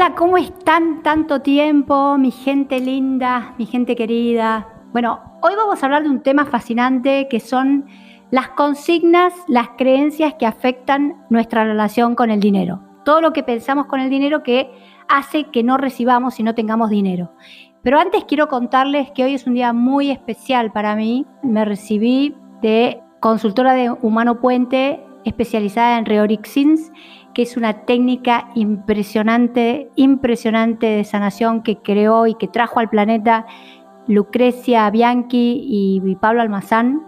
Hola, ¿cómo están tanto tiempo? Mi gente linda, mi gente querida. Bueno, hoy vamos a hablar de un tema fascinante que son las consignas, las creencias que afectan nuestra relación con el dinero. Todo lo que pensamos con el dinero que hace que no recibamos y no tengamos dinero. Pero antes quiero contarles que hoy es un día muy especial para mí. Me recibí de consultora de Humano Puente especializada en Reorixins que es una técnica impresionante, impresionante de sanación que creó y que trajo al planeta Lucrecia Bianchi y Pablo Almazán.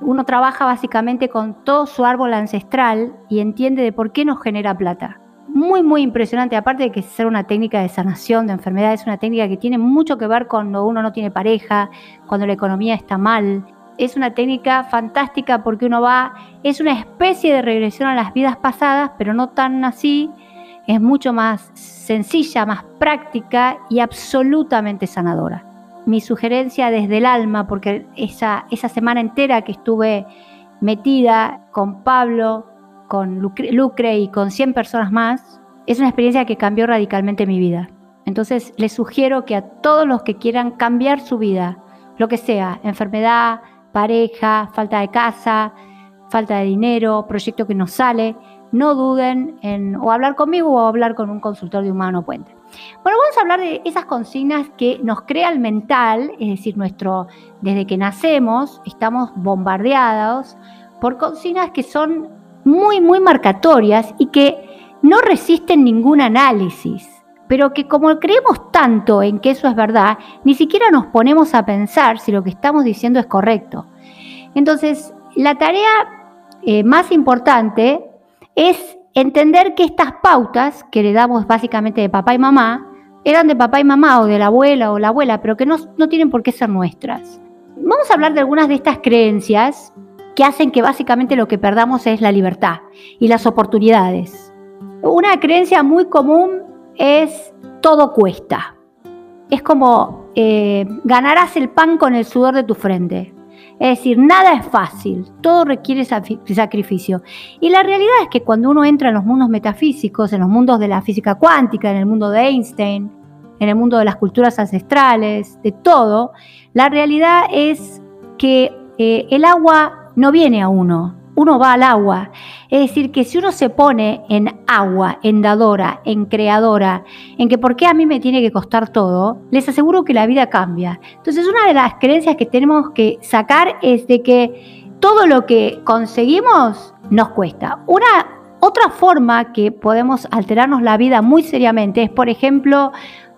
Uno trabaja básicamente con todo su árbol ancestral y entiende de por qué nos genera plata. Muy, muy impresionante, aparte de que ser una técnica de sanación de enfermedades, es una técnica que tiene mucho que ver cuando uno no tiene pareja, cuando la economía está mal, es una técnica fantástica porque uno va, es una especie de regresión a las vidas pasadas, pero no tan así, es mucho más sencilla, más práctica y absolutamente sanadora. Mi sugerencia desde el alma, porque esa, esa semana entera que estuve metida con Pablo, con Lucre y con 100 personas más, es una experiencia que cambió radicalmente mi vida. Entonces les sugiero que a todos los que quieran cambiar su vida, lo que sea, enfermedad, pareja, falta de casa, falta de dinero, proyecto que no sale, no duden en o hablar conmigo o hablar con un consultor de humano puente. Bueno, vamos a hablar de esas consignas que nos crea el mental, es decir, nuestro, desde que nacemos estamos bombardeados por consignas que son muy, muy marcatorias y que no resisten ningún análisis pero que como creemos tanto en que eso es verdad, ni siquiera nos ponemos a pensar si lo que estamos diciendo es correcto. Entonces, la tarea eh, más importante es entender que estas pautas que le damos básicamente de papá y mamá, eran de papá y mamá o de la abuela o la abuela, pero que no, no tienen por qué ser nuestras. Vamos a hablar de algunas de estas creencias que hacen que básicamente lo que perdamos es la libertad y las oportunidades. Una creencia muy común es todo cuesta. Es como eh, ganarás el pan con el sudor de tu frente. Es decir, nada es fácil, todo requiere sacrificio. Y la realidad es que cuando uno entra en los mundos metafísicos, en los mundos de la física cuántica, en el mundo de Einstein, en el mundo de las culturas ancestrales, de todo, la realidad es que eh, el agua no viene a uno, uno va al agua. Es decir, que si uno se pone en agua, en dadora, en creadora, en que por qué a mí me tiene que costar todo, les aseguro que la vida cambia. Entonces, una de las creencias que tenemos que sacar es de que todo lo que conseguimos nos cuesta. Una otra forma que podemos alterarnos la vida muy seriamente es, por ejemplo,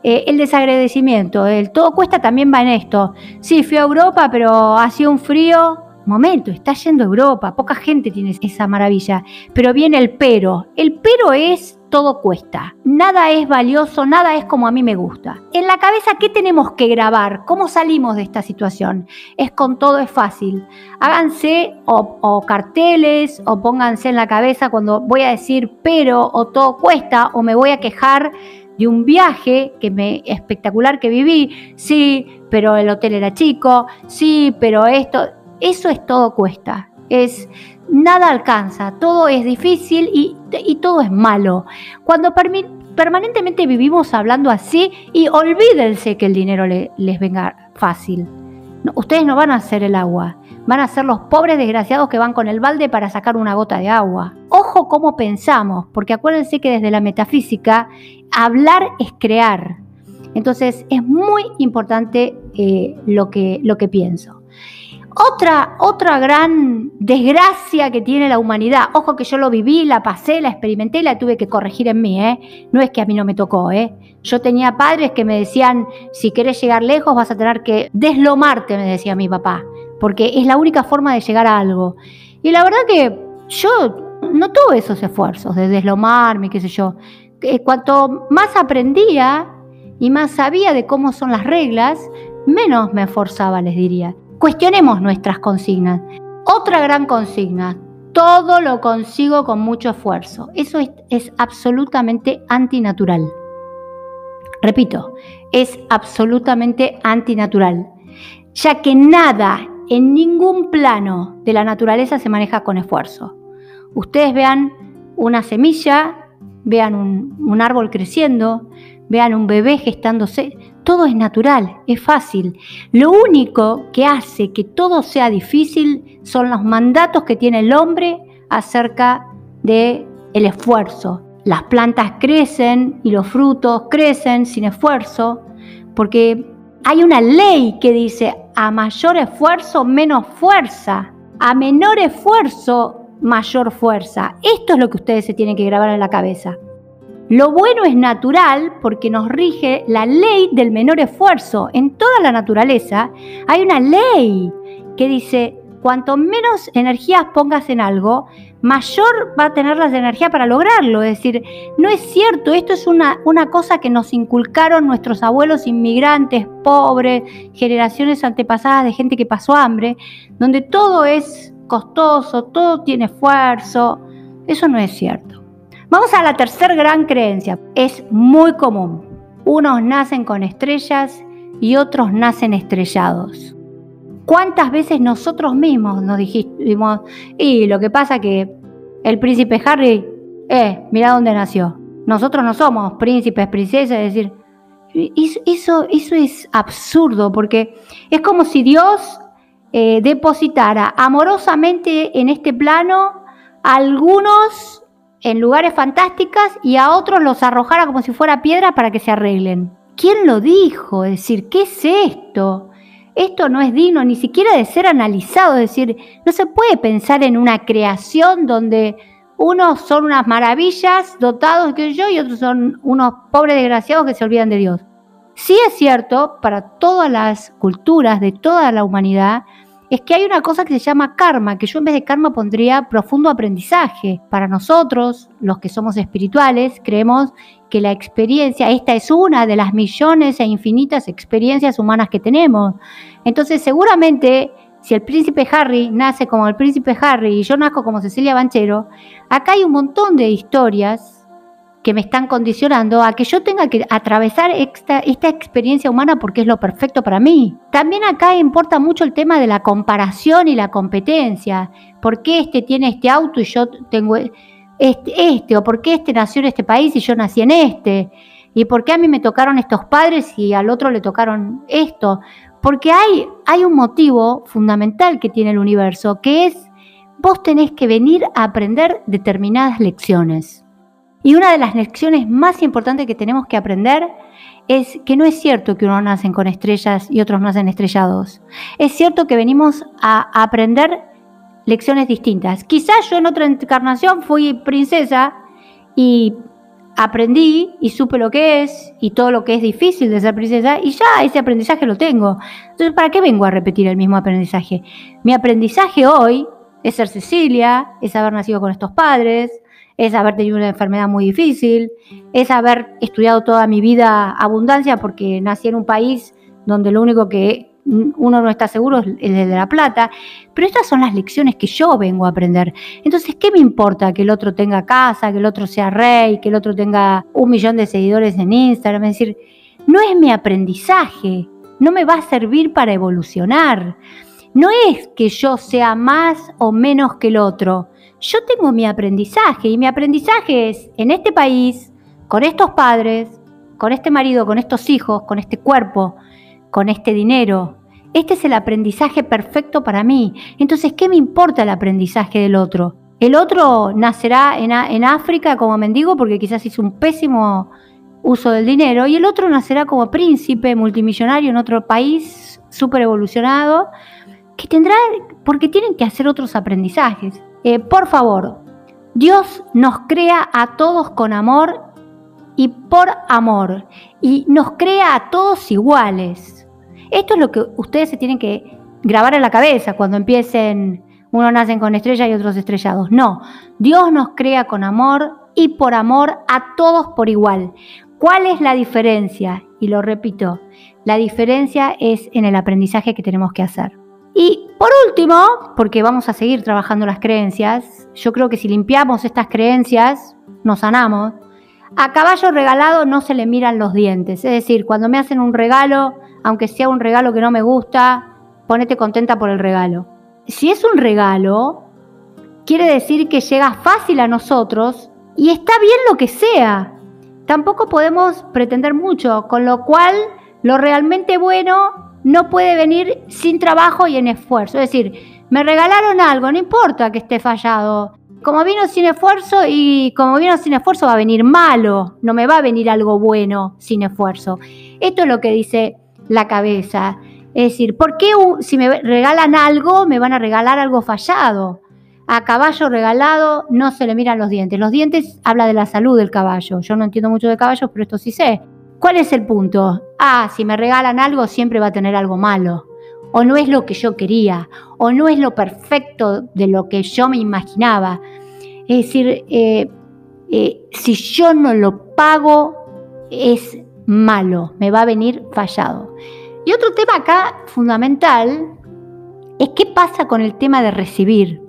eh, el desagradecimiento. El todo cuesta también va en esto. Sí, fui a Europa, pero hacía un frío momento, está yendo a Europa, poca gente tiene esa maravilla, pero viene el pero. El pero es todo cuesta. Nada es valioso, nada es como a mí me gusta. En la cabeza, ¿qué tenemos que grabar? ¿Cómo salimos de esta situación? Es con todo es fácil. Háganse o, carteles o pónganse en la cabeza cuando voy a decir pero o todo cuesta o me voy a quejar de un viaje que me espectacular que viví. Sí, pero el hotel era chico. Sí, pero esto eso es todo cuesta. Es nada alcanza, todo es difícil y, todo es malo. Cuando permanentemente vivimos hablando así y olvídense que el dinero les venga fácil. ustedes no van a hacer el agua, van a ser los pobres desgraciados que van con el balde para sacar una gota de agua. Ojo cómo pensamos, porque acuérdense que desde la metafísica hablar es crear. Entonces es muy importante eh, lo, que, lo que pienso. Otra, otra gran desgracia que tiene la humanidad, ojo que yo lo viví, la pasé, la experimenté la tuve que corregir en mí, ¿eh? No es que a mí no me tocó, ¿eh? Yo tenía padres que me decían, si querés llegar lejos vas a tener que deslomarte, me decía mi papá, porque es la única forma de llegar a algo. Y la verdad que yo no tuve esos esfuerzos de deslomarme, qué sé yo. Cuanto más aprendía y más sabía de cómo son las reglas, menos me esforzaba, les diría. Cuestionemos nuestras consignas. Otra gran consigna, todo lo consigo con mucho esfuerzo. Eso es, absolutamente antinatural. Repito, es absolutamente antinatural, ya que nada en ningún plano de la naturaleza se maneja con esfuerzo. Ustedes vean una semilla, vean un árbol creciendo, vean un bebé gestándose, todo es natural, es fácil. Lo único que hace que todo sea difícil son los mandatos que tiene el hombre acerca de el esfuerzo. Las plantas crecen y los frutos crecen sin esfuerzo porque hay una ley que dice a mayor esfuerzo menos fuerza, a menor esfuerzo mayor fuerza. Esto es lo que ustedes se tienen que grabar en la cabeza. Lo bueno es natural porque nos rige la ley del menor esfuerzo. En toda la naturaleza hay una ley que dice, cuanto menos energías pongas en algo, mayor va a tener las energías para lograrlo. Es decir, no es cierto, esto es una, una cosa que nos inculcaron nuestros abuelos inmigrantes, pobres, generaciones antepasadas de gente que pasó hambre, donde todo es costoso, todo tiene esfuerzo. Eso no es cierto. Vamos a la tercera gran creencia. Es muy común. Unos nacen con estrellas y otros nacen estrellados. ¿Cuántas veces nosotros mismos nos dijimos, y lo que pasa que el príncipe Harry, eh, mira dónde nació. Nosotros no somos príncipes, princesas, es decir, eso, es absurdo porque es como si Dios eh, depositara amorosamente en este plano algunos en lugares fantásticos y a otros los arrojara como si fuera piedra para que se arreglen. ¿Quién lo dijo? Es decir, ¿qué es esto? Esto no es digno ni siquiera de ser analizado, es decir, no se puede pensar en una creación donde unos son unas maravillas dotados que yo y otros son unos pobres desgraciados que se olvidan de Dios. Sí es cierto para todas las culturas de toda la humanidad es que hay una cosa que se llama karma, que yo en vez de karma pondría profundo aprendizaje. Para nosotros, los que somos espirituales, creemos que la experiencia, esta es una de las millones e infinitas experiencias humanas que tenemos. Entonces, seguramente, si el príncipe Harry nace como el príncipe Harry y yo nazco como Cecilia Banchero, acá hay un montón de historias que me están condicionando a que yo tenga que atravesar esta, esta, experiencia humana porque es lo perfecto para mí. También acá importa mucho el tema de la comparación y la competencia. ¿Por qué este tiene este auto y yo tengo este, este? ¿O por qué este nació en este país y yo nací en este? ¿Y por qué a mí me tocaron estos padres y al otro le tocaron esto? Porque hay, hay un motivo fundamental que tiene el universo, que es vos tenés que venir a aprender determinadas lecciones. Y una de las lecciones más importantes que tenemos que aprender es que no es cierto que unos nacen con estrellas y otros nacen estrellados. Es cierto que venimos a aprender lecciones distintas. Quizás yo en otra encarnación fui princesa y aprendí y supe lo que es y todo lo que es difícil de ser princesa y ya ese aprendizaje lo tengo. Entonces, ¿para qué vengo a repetir el mismo aprendizaje? Mi aprendizaje hoy es ser Cecilia, es haber nacido con estos padres, es haber tenido una enfermedad muy difícil, es haber estudiado toda mi vida abundancia porque nací en un país donde lo único que uno no está seguro es el de la plata, pero estas son las lecciones que yo vengo a aprender. Entonces, ¿qué me importa que el otro tenga casa, que el otro sea rey, que el otro tenga un millón de seguidores en Instagram? Es decir, no es mi aprendizaje, no me va a servir para evolucionar. No es que yo sea más o menos que el otro yo tengo mi aprendizaje y mi aprendizaje es en este país, con estos padres, con este marido, con estos hijos, con este cuerpo, con este dinero. Este es el aprendizaje perfecto para mí. Entonces, ¿qué me importa el aprendizaje del otro? El otro nacerá en, África como mendigo porque quizás hizo un pésimo uso del dinero y el otro nacerá como príncipe multimillonario en otro país súper evolucionado que tendrá, porque tienen que hacer otros aprendizajes. Eh, por favor, Dios nos crea a todos con amor y por amor, y nos crea a todos iguales. Esto es lo que ustedes se tienen que grabar en la cabeza cuando empiecen, unos nacen con estrellas y otros estrellados. No, Dios nos crea con amor y por amor a todos por igual. ¿Cuál es la diferencia? Y lo repito, la diferencia es en el aprendizaje que tenemos que hacer. Y por último, porque vamos a seguir trabajando las creencias, yo creo que si limpiamos estas creencias, nos sanamos. A caballo regalado no se le miran los dientes. Es decir, cuando me hacen un regalo, aunque sea un regalo que no me gusta, ponete contenta por el regalo. Si es un regalo, quiere decir que llega fácil a nosotros y está bien lo que sea. tampoco podemos pretender mucho, con lo cual lo realmente bueno no puede venir sin trabajo y en esfuerzo. Es decir, me regalaron algo, no importa que esté fallado. Como vino sin esfuerzo y como vino sin esfuerzo va a venir malo, no me va a venir algo bueno sin esfuerzo. Esto es lo que dice la cabeza. Es decir, ¿por qué si me regalan algo me van a regalar algo fallado? A caballo regalado no se le miran los dientes. Los dientes habla de la salud del caballo. Yo no entiendo mucho de caballos, pero esto sí sé. ¿Cuál es el punto? Ah, si me regalan algo siempre va a tener algo malo. O no es lo que yo quería, o no es lo perfecto de lo que yo me imaginaba. Es decir, eh, eh, si yo no lo pago, es malo, me va a venir fallado. Y otro tema acá fundamental es qué pasa con el tema de recibir.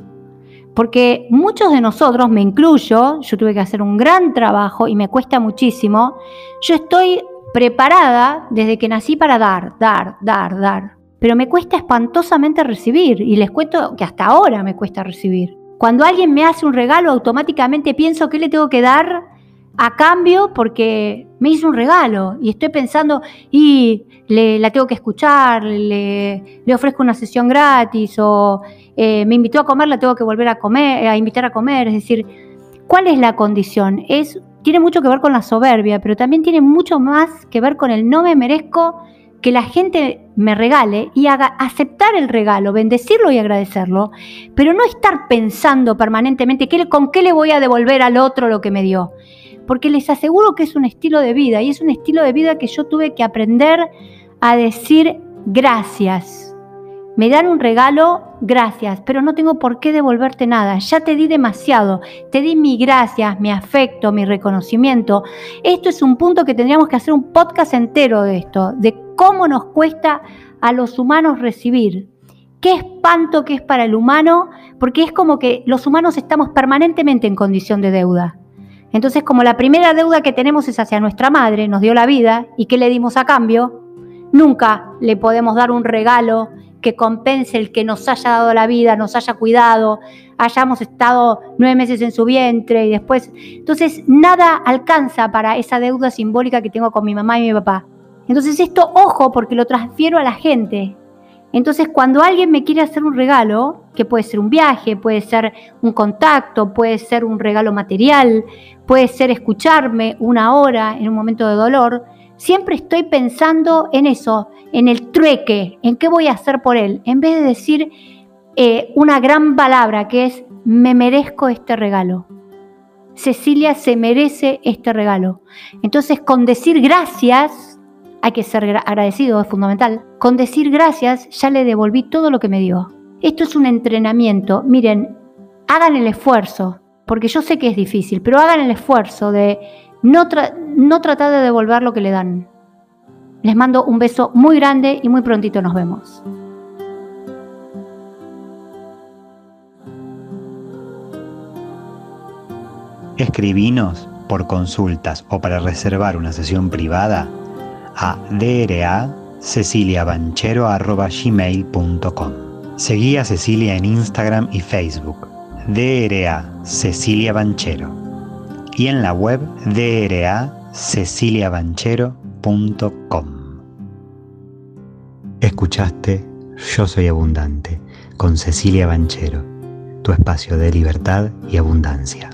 Porque muchos de nosotros, me incluyo, yo tuve que hacer un gran trabajo y me cuesta muchísimo, yo estoy preparada desde que nací para dar, dar, dar, dar. Pero me cuesta espantosamente recibir y les cuento que hasta ahora me cuesta recibir. Cuando alguien me hace un regalo, automáticamente pienso que le tengo que dar a cambio porque me hizo un regalo y estoy pensando, y le, la tengo que escuchar, le, ofrezco una sesión gratis o eh, me invitó a comer, la tengo que volver a comer, a invitar a comer. Es decir, ¿cuál es la condición? Es, tiene mucho que ver con la soberbia, pero también tiene mucho más que ver con el no me merezco que la gente me regale y haga, aceptar el regalo, bendecirlo y agradecerlo, pero no estar pensando permanentemente con qué le voy a devolver al otro lo que me dio. Porque les aseguro que es un estilo de vida y es un estilo de vida que yo tuve que aprender a decir gracias me dan un regalo, gracias, pero no tengo por qué devolverte nada. Ya te di demasiado. Te di mi gracias, mi afecto, mi reconocimiento. Esto es un punto que tendríamos que hacer un podcast entero de esto, de cómo nos cuesta a los humanos recibir. Qué espanto que es para el humano, porque es como que los humanos estamos permanentemente en condición de deuda. Entonces, como la primera deuda que tenemos es hacia nuestra madre, nos dio la vida, ¿y qué le dimos a cambio? Nunca le podemos dar un regalo que compense el que nos haya dado la vida, nos haya cuidado, hayamos estado nueve meses en su vientre y después. Entonces, nada alcanza para esa deuda simbólica que tengo con mi mamá y mi papá. Entonces, esto, ojo, porque lo transfiero a la gente. Entonces, cuando alguien me quiere hacer un regalo, que puede ser un viaje, puede ser un contacto, puede ser un regalo material, puede ser escucharme una hora en un momento de dolor, siempre estoy pensando en eso, en el trueque, en qué voy a hacer por él, en vez de decir eh, una gran palabra que es, me merezco este regalo. Cecilia se merece este regalo. Entonces, con decir gracias, hay que ser agradecido, es fundamental. Con decir gracias, ya le devolví todo lo que me dio. Esto es un entrenamiento. Miren, hagan el esfuerzo, porque yo sé que es difícil, pero hagan el esfuerzo de no, no tratar de devolver lo que le dan. Les mando un beso muy grande y muy prontito nos vemos. Escribinos por consultas o para reservar una sesión privada a dra ceciliabanchero.gmail.com Seguí a Cecilia en Instagram y Facebook, DRA Cecilia Banchero y en la web draceciliabanchero.com. Escuchaste Yo Soy Abundante con Cecilia Banchero, tu espacio de libertad y abundancia.